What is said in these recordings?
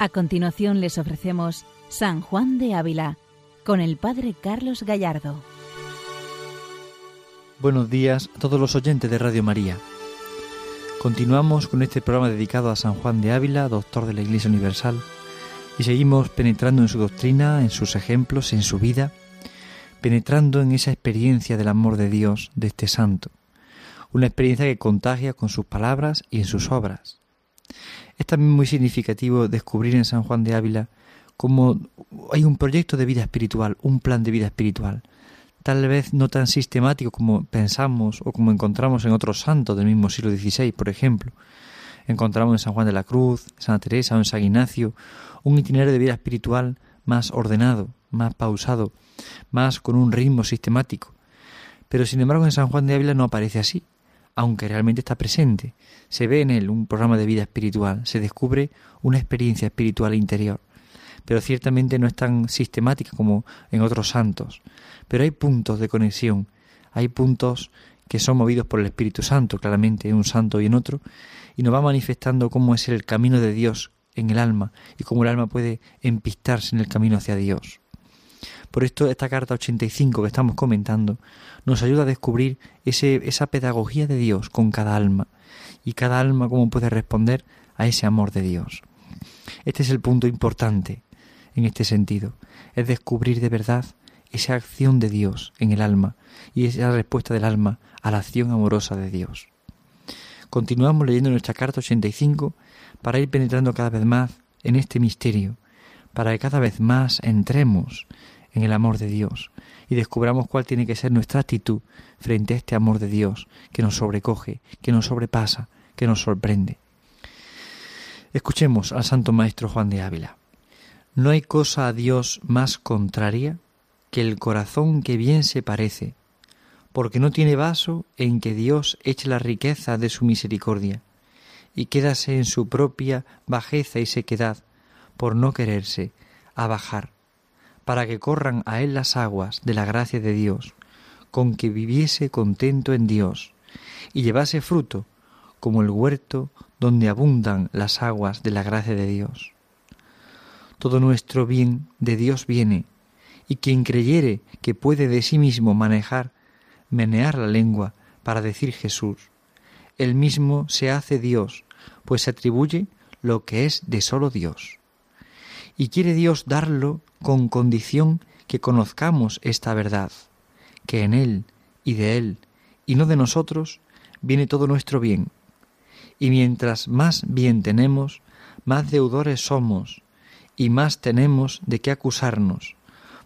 A continuación les ofrecemos San Juan de Ávila con el Padre Carlos Gallardo. Buenos días a todos los oyentes de Radio María. Continuamos con este programa dedicado a San Juan de Ávila, doctor de la Iglesia Universal, y seguimos penetrando en su doctrina, en sus ejemplos, en su vida, penetrando en esa experiencia del amor de Dios de este santo, una experiencia que contagia con sus palabras y en sus obras. Es también muy significativo descubrir en San Juan de Ávila cómo hay un proyecto de vida espiritual, un plan de vida espiritual, tal vez no tan sistemático como pensamos o como encontramos en otros santos del mismo siglo XVI, por ejemplo. Encontramos en San Juan de la Cruz, Santa Teresa o en San Ignacio un itinerario de vida espiritual más ordenado, más pausado, más con un ritmo sistemático. Pero sin embargo en San Juan de Ávila no aparece así aunque realmente está presente. Se ve en él un programa de vida espiritual, se descubre una experiencia espiritual interior, pero ciertamente no es tan sistemática como en otros santos. Pero hay puntos de conexión, hay puntos que son movidos por el Espíritu Santo, claramente en un santo y en otro, y nos va manifestando cómo es el camino de Dios en el alma y cómo el alma puede empistarse en el camino hacia Dios. Por esto esta carta 85 que estamos comentando nos ayuda a descubrir ese, esa pedagogía de Dios con cada alma y cada alma cómo puede responder a ese amor de Dios. Este es el punto importante en este sentido, es descubrir de verdad esa acción de Dios en el alma y esa respuesta del alma a la acción amorosa de Dios. Continuamos leyendo nuestra carta 85 para ir penetrando cada vez más en este misterio, para que cada vez más entremos en el amor de Dios y descubramos cuál tiene que ser nuestra actitud frente a este amor de Dios que nos sobrecoge, que nos sobrepasa, que nos sorprende. Escuchemos al Santo Maestro Juan de Ávila. No hay cosa a Dios más contraria que el corazón que bien se parece, porque no tiene vaso en que Dios eche la riqueza de su misericordia, y quédase en su propia bajeza y sequedad, por no quererse abajar para que corran a él las aguas de la gracia de Dios, con que viviese contento en Dios, y llevase fruto, como el huerto donde abundan las aguas de la gracia de Dios. Todo nuestro bien de Dios viene, y quien creyere que puede de sí mismo manejar, menear la lengua para decir Jesús, él mismo se hace Dios, pues se atribuye lo que es de solo Dios. Y quiere Dios darlo con condición que conozcamos esta verdad, que en Él y de Él y no de nosotros viene todo nuestro bien. Y mientras más bien tenemos, más deudores somos y más tenemos de qué acusarnos,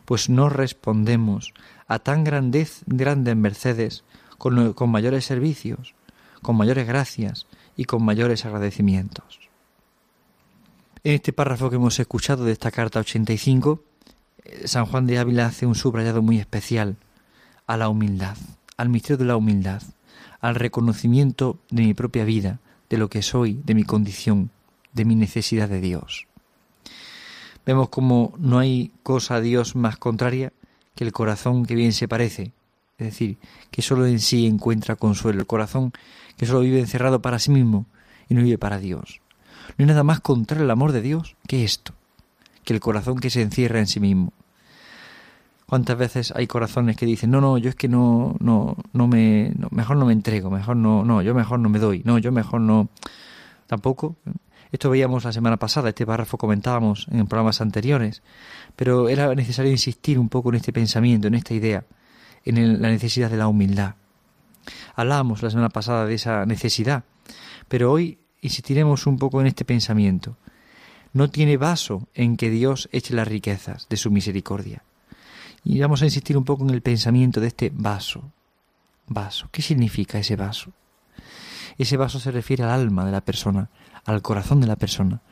pues no respondemos a tan grandez, grandes mercedes con, con mayores servicios, con mayores gracias y con mayores agradecimientos. En este párrafo que hemos escuchado de esta carta 85, eh, San Juan de Ávila hace un subrayado muy especial a la humildad, al misterio de la humildad, al reconocimiento de mi propia vida, de lo que soy, de mi condición, de mi necesidad de Dios. Vemos como no hay cosa a Dios más contraria que el corazón que bien se parece, es decir, que solo en sí encuentra consuelo, el corazón que solo vive encerrado para sí mismo y no vive para Dios. No hay nada más contra el amor de Dios que esto, que el corazón que se encierra en sí mismo. ¿Cuántas veces hay corazones que dicen, no, no, yo es que no, no, no me, mejor no me entrego, mejor no, no, yo mejor no me doy, no, yo mejor no, tampoco. Esto veíamos la semana pasada, este párrafo comentábamos en programas anteriores, pero era necesario insistir un poco en este pensamiento, en esta idea, en la necesidad de la humildad. Hablábamos la semana pasada de esa necesidad, pero hoy insistiremos un poco en este pensamiento. No tiene vaso en que Dios eche las riquezas de su misericordia. Y vamos a insistir un poco en el pensamiento de este vaso. Vaso. ¿Qué significa ese vaso? Ese vaso se refiere al alma de la persona, al corazón de la persona,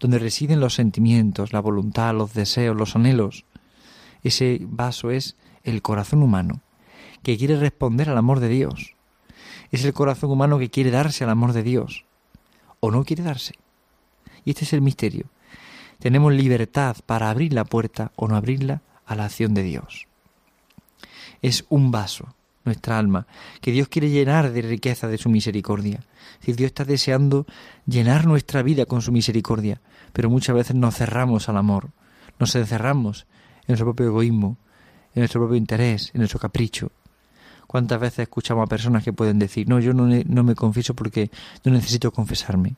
donde residen los sentimientos, la voluntad, los deseos, los anhelos. Ese vaso es el corazón humano, que quiere responder al amor de Dios. Es el corazón humano que quiere darse al amor de Dios o no quiere darse. Y este es el misterio. Tenemos libertad para abrir la puerta o no abrirla a la acción de Dios. Es un vaso, nuestra alma, que Dios quiere llenar de riqueza de su misericordia. Si Dios está deseando llenar nuestra vida con su misericordia, pero muchas veces nos cerramos al amor, nos encerramos en nuestro propio egoísmo, en nuestro propio interés, en nuestro capricho. ¿Cuántas veces escuchamos a personas que pueden decir, no, yo no, no me confieso porque no necesito confesarme?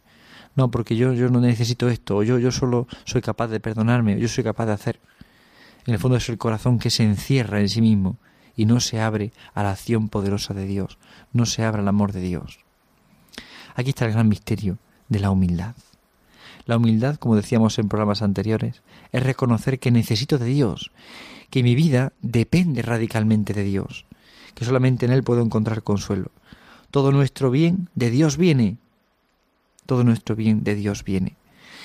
No, porque yo, yo no necesito esto, o yo, yo solo soy capaz de perdonarme, o yo soy capaz de hacer. En el fondo es el corazón que se encierra en sí mismo y no se abre a la acción poderosa de Dios, no se abre al amor de Dios. Aquí está el gran misterio de la humildad. La humildad, como decíamos en programas anteriores, es reconocer que necesito de Dios, que mi vida depende radicalmente de Dios, que solamente en Él puedo encontrar consuelo. Todo nuestro bien de Dios viene. Todo nuestro bien de Dios viene.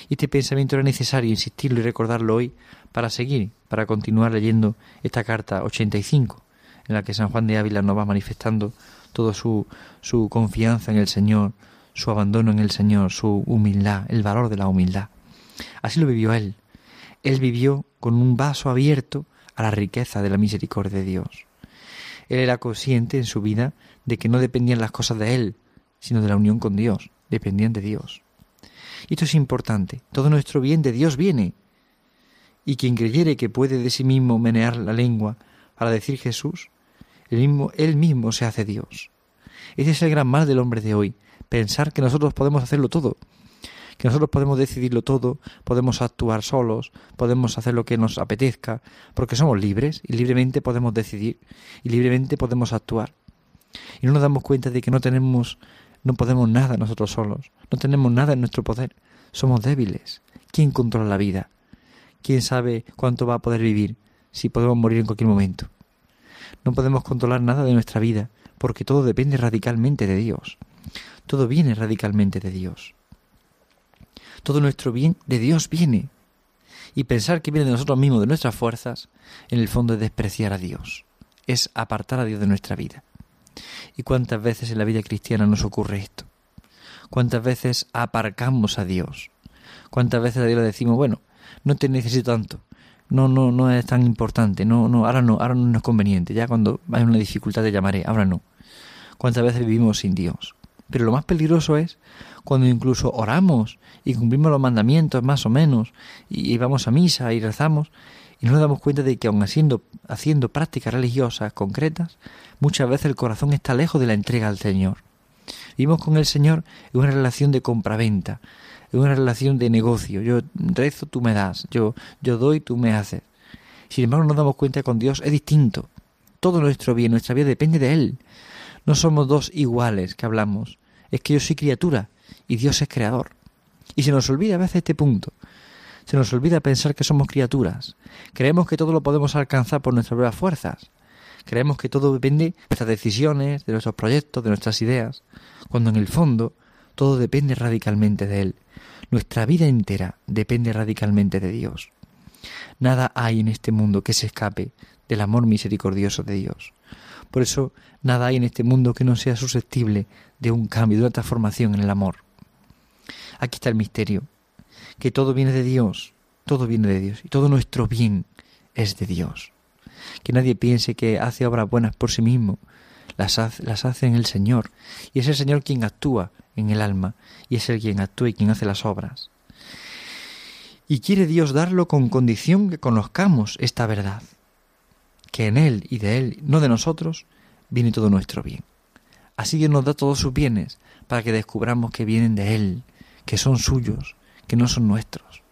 Y este pensamiento era necesario insistirlo y recordarlo hoy para seguir, para continuar leyendo esta carta 85, en la que San Juan de Ávila nos va manifestando toda su, su confianza en el Señor, su abandono en el Señor, su humildad, el valor de la humildad. Así lo vivió él. Él vivió con un vaso abierto a la riqueza de la misericordia de Dios. Él era consciente en su vida de que no dependían las cosas de él, sino de la unión con Dios, dependían de Dios. Y esto es importante. Todo nuestro bien de Dios viene. Y quien creyere que puede de sí mismo menear la lengua para decir Jesús, mismo, él mismo se hace Dios. Ese es el gran mal del hombre de hoy, pensar que nosotros podemos hacerlo todo, que nosotros podemos decidirlo todo, podemos actuar solos, podemos hacer lo que nos apetezca, porque somos libres y libremente podemos decidir y libremente podemos actuar. Y no nos damos cuenta de que no tenemos, no podemos nada nosotros solos, no tenemos nada en nuestro poder, somos débiles. ¿Quién controla la vida? ¿Quién sabe cuánto va a poder vivir si podemos morir en cualquier momento? No podemos controlar nada de nuestra vida, porque todo depende radicalmente de Dios. Todo viene radicalmente de Dios. Todo nuestro bien de Dios viene. Y pensar que viene de nosotros mismos, de nuestras fuerzas, en el fondo es despreciar a Dios. Es apartar a Dios de nuestra vida. ¿Y cuántas veces en la vida cristiana nos ocurre esto? ¿Cuántas veces aparcamos a Dios? ¿Cuántas veces a Dios le decimos, bueno, no te necesito tanto, no, no, no es tan importante, no, no, ahora no, ahora no es conveniente, ya cuando hay una dificultad te llamaré, ahora no. ¿Cuántas veces vivimos sin Dios? Pero lo más peligroso es cuando incluso oramos y cumplimos los mandamientos más o menos y vamos a misa y rezamos y no nos damos cuenta de que aun haciendo, haciendo prácticas religiosas concretas, muchas veces el corazón está lejos de la entrega al Señor. Vivimos con el Señor en una relación de compraventa, en una relación de negocio. Yo rezo, tú me das, yo, yo doy, tú me haces. Sin embargo, nos damos cuenta que con Dios es distinto. Todo nuestro bien, nuestra vida depende de Él. No somos dos iguales que hablamos. Es que yo soy criatura y Dios es creador. Y se nos olvida a veces este punto. Se nos olvida pensar que somos criaturas. Creemos que todo lo podemos alcanzar por nuestras propias fuerzas. Creemos que todo depende de nuestras decisiones, de nuestros proyectos, de nuestras ideas, cuando en el fondo todo depende radicalmente de Él. Nuestra vida entera depende radicalmente de Dios. Nada hay en este mundo que se escape del amor misericordioso de Dios. Por eso nada hay en este mundo que no sea susceptible de un cambio, de una transformación en el amor. Aquí está el misterio, que todo viene de Dios, todo viene de Dios, y todo nuestro bien es de Dios. Que nadie piense que hace obras buenas por sí mismo, las hace, las hace en el Señor, y es el Señor quien actúa en el alma, y es Él quien actúa y quien hace las obras. Y quiere Dios darlo con condición que conozcamos esta verdad que en Él y de Él, no de nosotros, viene todo nuestro bien. Así que nos da todos sus bienes para que descubramos que vienen de Él, que son suyos, que no son nuestros.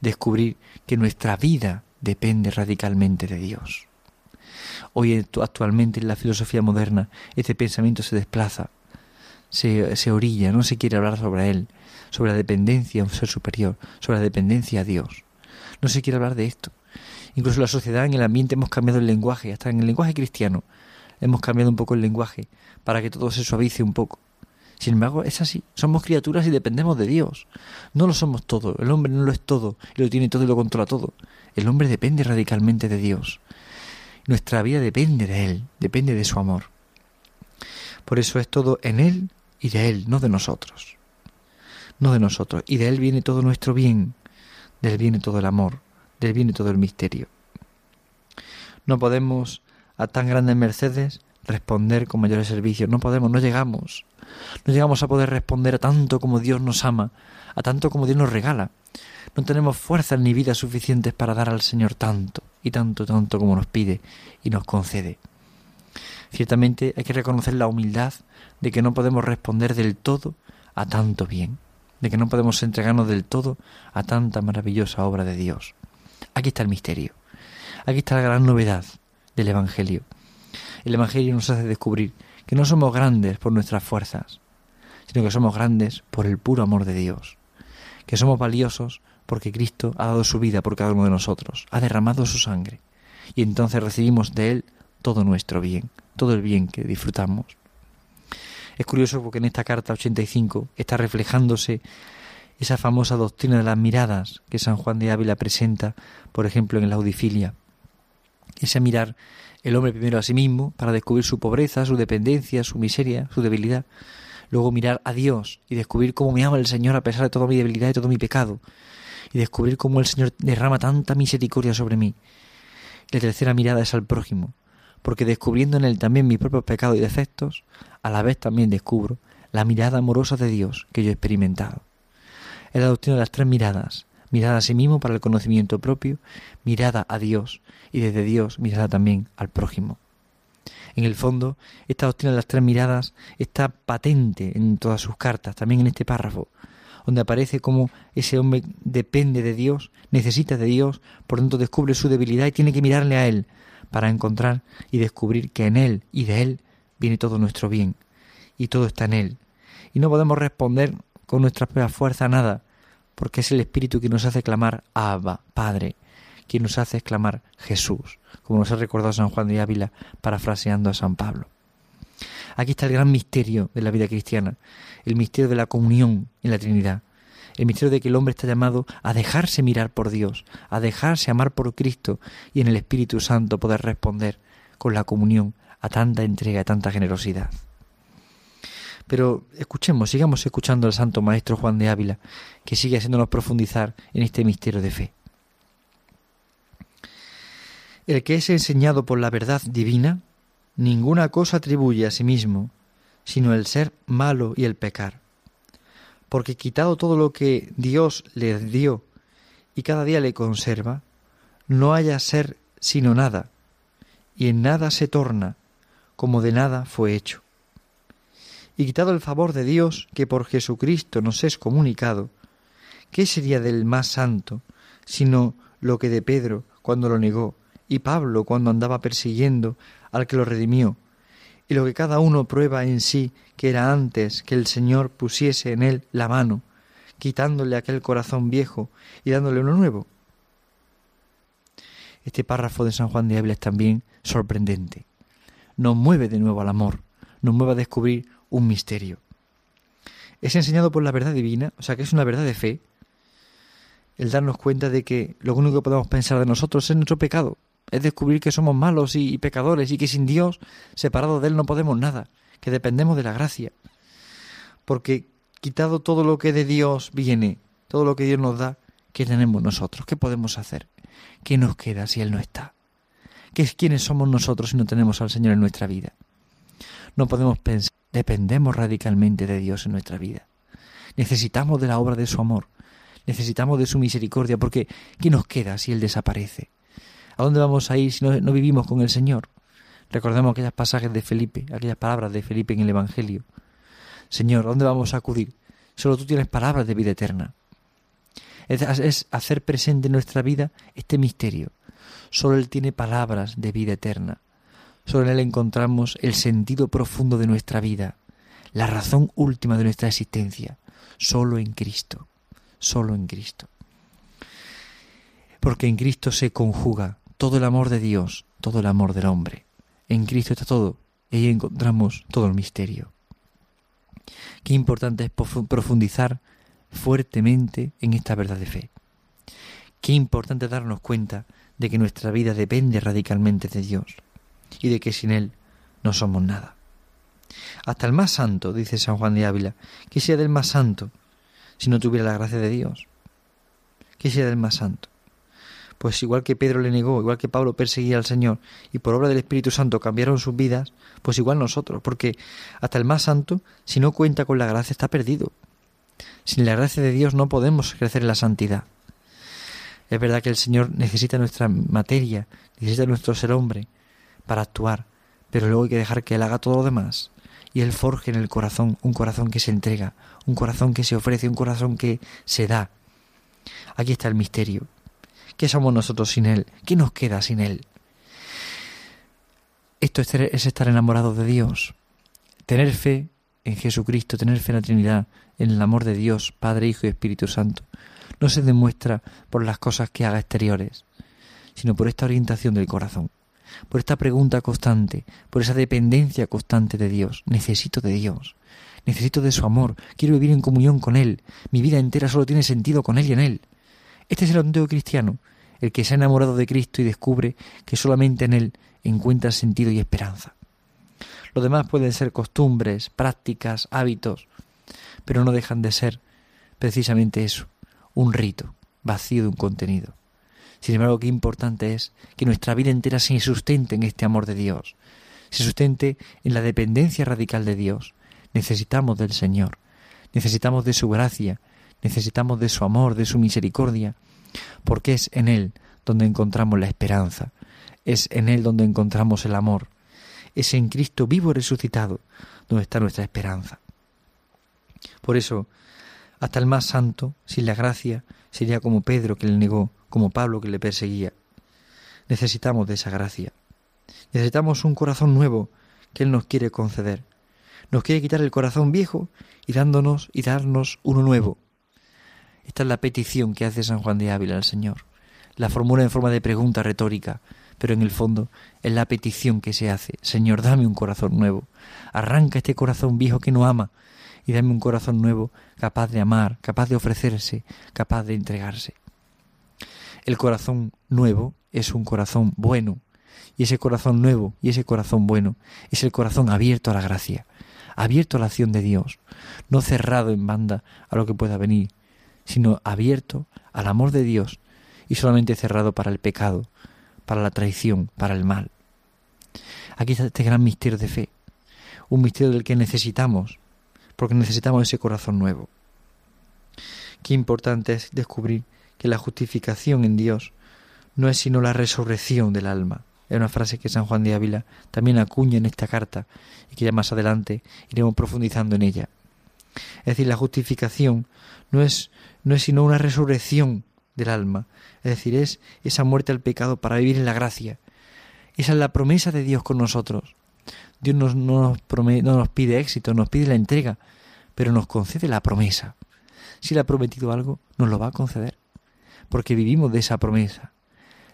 Descubrir que nuestra vida depende radicalmente de Dios. Hoy actualmente en la filosofía moderna este pensamiento se desplaza, se, se orilla, no se quiere hablar sobre él, sobre la dependencia a un ser superior, sobre la dependencia a Dios. No se quiere hablar de esto. Incluso la sociedad, en el ambiente, hemos cambiado el lenguaje, hasta en el lenguaje cristiano hemos cambiado un poco el lenguaje para que todo se suavice un poco. Sin embargo, es así. Somos criaturas y dependemos de Dios. No lo somos todo. El hombre no lo es todo y lo tiene todo y lo controla todo. El hombre depende radicalmente de Dios. Nuestra vida depende de Él, depende de su amor. Por eso es todo en Él y de Él, no de nosotros. No de nosotros. Y de Él viene todo nuestro bien. De Él viene todo el amor del viene todo el misterio. No podemos a tan grandes mercedes responder con mayores servicios. No podemos, no llegamos. No llegamos a poder responder a tanto como Dios nos ama, a tanto como Dios nos regala. No tenemos fuerzas ni vidas suficientes para dar al Señor tanto y tanto, tanto como nos pide y nos concede. Ciertamente hay que reconocer la humildad de que no podemos responder del todo a tanto bien, de que no podemos entregarnos del todo a tanta maravillosa obra de Dios. Aquí está el misterio. Aquí está la gran novedad del Evangelio. El Evangelio nos hace descubrir que no somos grandes por nuestras fuerzas, sino que somos grandes por el puro amor de Dios, que somos valiosos porque Cristo ha dado su vida por cada uno de nosotros, ha derramado su sangre, y entonces recibimos de Él todo nuestro bien, todo el bien que disfrutamos. Es curioso porque en esta carta 85 está reflejándose esa famosa doctrina de las miradas que San Juan de Ávila presenta, por ejemplo, en la audifilia. Ese mirar el hombre primero a sí mismo para descubrir su pobreza, su dependencia, su miseria, su debilidad. Luego mirar a Dios y descubrir cómo me ama el Señor a pesar de toda mi debilidad y todo mi pecado. Y descubrir cómo el Señor derrama tanta misericordia sobre mí. La tercera mirada es al prójimo, porque descubriendo en él también mis propios pecados y defectos, a la vez también descubro la mirada amorosa de Dios que yo he experimentado. Es la doctrina de las tres miradas, mirada a sí mismo para el conocimiento propio, mirada a Dios y desde Dios mirada también al prójimo. En el fondo, esta doctrina de las tres miradas está patente en todas sus cartas, también en este párrafo, donde aparece como ese hombre depende de Dios, necesita de Dios, por tanto descubre su debilidad y tiene que mirarle a Él para encontrar y descubrir que en Él y de Él viene todo nuestro bien y todo está en Él. Y no podemos responder con nuestra propia fuerza a nada, porque es el Espíritu que nos hace clamar Abba, Padre, quien nos hace exclamar Jesús, como nos ha recordado San Juan de Ávila parafraseando a San Pablo. Aquí está el gran misterio de la vida cristiana, el misterio de la comunión en la Trinidad, el misterio de que el hombre está llamado a dejarse mirar por Dios, a dejarse amar por Cristo y en el Espíritu Santo poder responder con la comunión a tanta entrega, a tanta generosidad. Pero escuchemos, sigamos escuchando al Santo Maestro Juan de Ávila, que sigue haciéndonos profundizar en este misterio de fe. El que es enseñado por la verdad divina, ninguna cosa atribuye a sí mismo, sino el ser malo y el pecar. Porque quitado todo lo que Dios le dio y cada día le conserva, no haya ser sino nada, y en nada se torna, como de nada fue hecho. Y quitado el favor de Dios que por Jesucristo nos es comunicado, ¿qué sería del más santo, sino lo que de Pedro cuando lo negó, y Pablo cuando andaba persiguiendo al que lo redimió, y lo que cada uno prueba en sí que era antes que el Señor pusiese en él la mano, quitándole aquel corazón viejo y dándole uno nuevo. Este párrafo de San Juan de Ávila es también sorprendente. Nos mueve de nuevo al amor, nos mueve a descubrir un misterio. Es enseñado por la verdad divina, o sea que es una verdad de fe, el darnos cuenta de que lo único que podemos pensar de nosotros es nuestro pecado, es descubrir que somos malos y, pecadores y que sin Dios, separados de Él, no podemos nada, que dependemos de la gracia. Porque quitado todo lo que de Dios viene, todo lo que Dios nos da, ¿qué tenemos nosotros? ¿Qué podemos hacer? ¿Qué nos queda si Él no está? ¿Qué, ¿Quiénes somos nosotros si no tenemos al Señor en nuestra vida? No podemos pensar, dependemos radicalmente de Dios en nuestra vida. Necesitamos de la obra de su amor, necesitamos de su misericordia, porque ¿qué nos queda si Él desaparece? ¿A dónde vamos a ir si no, vivimos con el Señor? Recordemos aquellas pasajes de Felipe, aquellas palabras de Felipe en el Evangelio. Señor, ¿a dónde vamos a acudir? Solo tú tienes palabras de vida eterna. Es, hacer presente en nuestra vida este misterio. Solo Él tiene palabras de vida eterna. Solo en Él encontramos el sentido profundo de nuestra vida, la razón última de nuestra existencia. Solo en Cristo. Solo en Cristo. Porque en Cristo se conjuga todo el amor de Dios, todo el amor del hombre. En Cristo está todo, y ahí encontramos todo el misterio. Qué importante es profundizar fuertemente en esta verdad de fe. Qué importante darnos cuenta de que nuestra vida depende radicalmente de Dios y de que sin Él no somos nada. Hasta el más santo, dice San Juan de Ávila, ¿qué sea del más santo si no tuviera la gracia de Dios? ¿Qué sea del más santo? pues igual que Pedro le negó, igual que Pablo perseguía al Señor y por obra del Espíritu Santo cambiaron sus vidas, pues igual nosotros, porque hasta el más santo, si no cuenta con la gracia, está perdido. Sin la gracia de Dios no podemos crecer en la santidad. Es verdad que el Señor necesita nuestra materia, necesita nuestro ser hombre para actuar, pero luego hay que dejar que Él haga todo lo demás y Él forje en el corazón un corazón que se entrega, un corazón que se ofrece, un corazón que se da. Aquí está el misterio. ¿Qué somos nosotros sin Él? ¿Qué nos queda sin Él? Esto es estar enamorado de Dios, tener fe en Jesucristo, tener fe en la Trinidad, en el amor de Dios, Padre, Hijo y Espíritu Santo. No se demuestra por las cosas que haga exteriores, sino por esta orientación del corazón, por esta pregunta constante, por esa dependencia constante de Dios. Necesito de Dios, necesito de su amor, quiero vivir en comunión con Él, mi vida entera solo tiene sentido con Él y en Él. Este es el auténtico cristiano, el que se ha enamorado de Cristo y descubre que solamente en Él encuentra sentido y esperanza. Lo demás pueden ser costumbres, prácticas, hábitos, pero no dejan de ser precisamente eso, un rito vacío de un contenido. Sin embargo, qué importante es que nuestra vida entera se sustente en este amor de Dios, se sustente en la dependencia radical de Dios. Necesitamos del Señor, necesitamos de su gracia, necesitamos de su amor, de su misericordia, porque es en Él donde encontramos la esperanza, es en Él donde encontramos el amor, es en Cristo vivo resucitado donde está nuestra esperanza. Por eso, hasta el más santo, sin la gracia, sería como Pedro que le negó, como Pablo que le perseguía. Necesitamos de esa gracia. Necesitamos un corazón nuevo que Él nos quiere conceder. Nos quiere quitar el corazón viejo y dándonos y darnos uno nuevo, esta es la petición que hace San Juan de Ávila al Señor. La formula en forma de pregunta retórica, pero en el fondo es la petición que se hace. Señor, dame un corazón nuevo. Arranca este corazón viejo que no ama y dame un corazón nuevo capaz de amar, capaz de ofrecerse, capaz de entregarse. El corazón nuevo es un corazón bueno, y ese corazón nuevo y ese corazón bueno es el corazón abierto a la gracia, abierto a la acción de Dios, no cerrado en banda a lo que pueda venir, sino abierto al amor de Dios y solamente cerrado para el pecado, para la traición, para el mal. Aquí está este gran misterio de fe, un misterio del que necesitamos, porque necesitamos ese corazón nuevo. Qué importante es descubrir que la justificación en Dios no es sino la resurrección del alma. Es una frase que San Juan de Ávila también acuña en esta carta y que ya más adelante iremos profundizando en ella. Es decir, la justificación no es no es sino una resurrección del alma, es decir, es esa muerte al pecado para vivir en la gracia. Esa es la promesa de Dios con nosotros. Dios no, nos no nos pide éxito, nos pide la entrega, pero nos concede la promesa. Si le ha prometido algo, nos lo va a conceder, porque vivimos de esa promesa.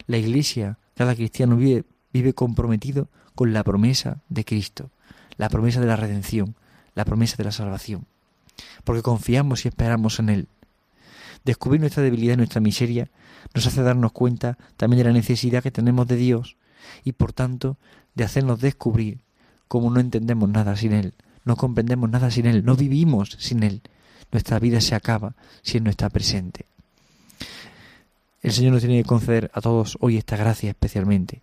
La Iglesia, cada cristiano vive, comprometido con la promesa de Cristo, la promesa de la redención, la promesa de la salvación, porque confiamos y esperamos en Él. Descubrir nuestra debilidad y nuestra miseria nos hace darnos cuenta también de la necesidad que tenemos de Dios y por tanto de hacernos descubrir cómo no entendemos nada sin Él, no comprendemos nada sin Él, no vivimos sin Él. Nuestra vida se acaba si Él no está presente. El Señor nos tiene que conceder a todos hoy esta gracia especialmente,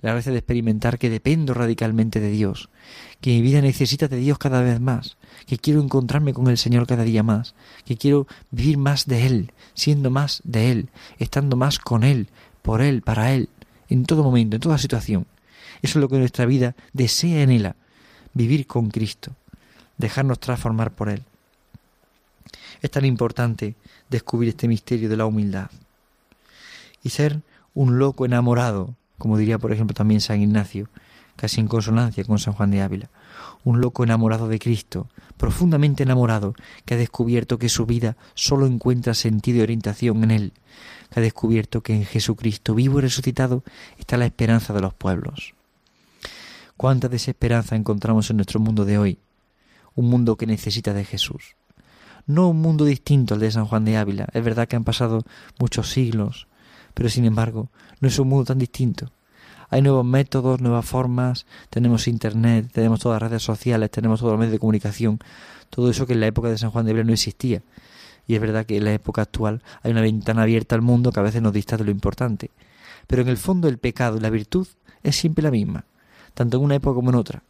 la gracia de experimentar que dependo radicalmente de Dios, que mi vida necesita de Dios cada vez más, que quiero encontrarme con el Señor cada día más, que quiero vivir más de Él, siendo más de Él, estando más con Él, por Él, para Él, en todo momento, en toda situación. Eso es lo que nuestra vida desea en Él, vivir con Cristo, dejarnos transformar por Él. Es tan importante descubrir este misterio de la humildad y ser un loco enamorado como diría por ejemplo también San Ignacio, casi en consonancia con San Juan de Ávila, un loco enamorado de Cristo, profundamente enamorado, que ha descubierto que su vida sólo encuentra sentido y orientación en Él, que ha descubierto que en Jesucristo vivo y resucitado está la esperanza de los pueblos. Cuánta desesperanza encontramos en nuestro mundo de hoy, un mundo que necesita de Jesús. No un mundo distinto al de San Juan de Ávila, es verdad que han pasado muchos siglos, pero sin embargo no es un mundo tan distinto. Hay nuevos métodos, nuevas formas, tenemos internet, tenemos todas las redes sociales, tenemos todos los medios de comunicación, todo eso que en la época de San Juan de Ávila no existía. Y es verdad que en la época actual hay una ventana abierta al mundo que a veces nos dista de lo importante. Pero en el fondo el pecado y la virtud es siempre la misma, tanto en una época como en otra.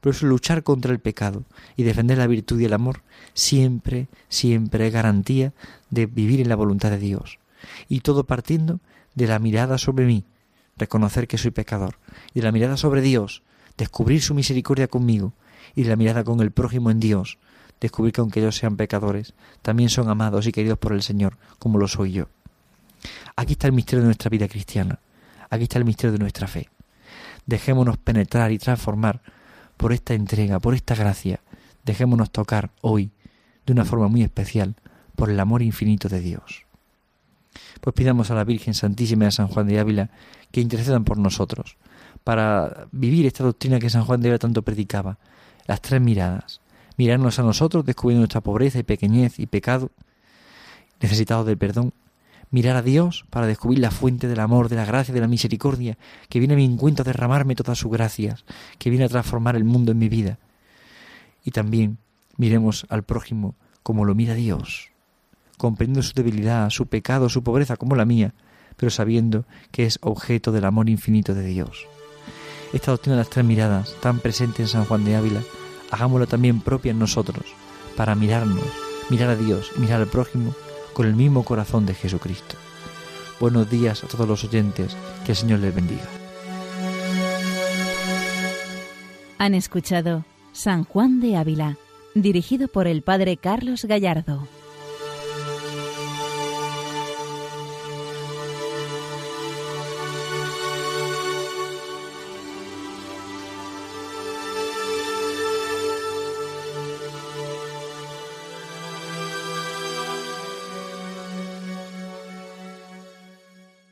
Por eso luchar contra el pecado y defender la virtud y el amor siempre, siempre es garantía de vivir en la voluntad de Dios. Y todo partiendo de la mirada sobre mí, reconocer que soy pecador, y de la mirada sobre Dios, descubrir su misericordia conmigo, y de la mirada con el prójimo en Dios, descubrir que aunque ellos sean pecadores, también son amados y queridos por el Señor, como lo soy yo. Aquí está el misterio de nuestra vida cristiana, aquí está el misterio de nuestra fe. Dejémonos penetrar y transformar por esta entrega, por esta gracia. Dejémonos tocar hoy, de una forma muy especial, por el amor infinito de Dios. Pues pidamos a la Virgen Santísima y a San Juan de Ávila que intercedan por nosotros, para vivir esta doctrina que San Juan de Ávila tanto predicaba, las tres miradas, mirarnos a nosotros descubriendo nuestra pobreza y pequeñez y pecado, necesitados del perdón, mirar a Dios para descubrir la fuente del amor, de la gracia, de la misericordia, que viene a mi encuentro a derramarme todas sus gracias, que viene a transformar el mundo en mi vida. Y también miremos al prójimo como lo mira Dios, comprendiendo su debilidad, su pecado, su pobreza como la mía, pero sabiendo que es objeto del amor infinito de Dios. Esta doctrina de las tres miradas, tan presente en San Juan de Ávila, hagámosla también propia en nosotros, para mirarnos, mirar a Dios, mirar al prójimo con el mismo corazón de Jesucristo. Buenos días a todos los oyentes, que el Señor les bendiga. Han escuchado San Juan de Ávila, dirigido por el Padre Carlos Gallardo.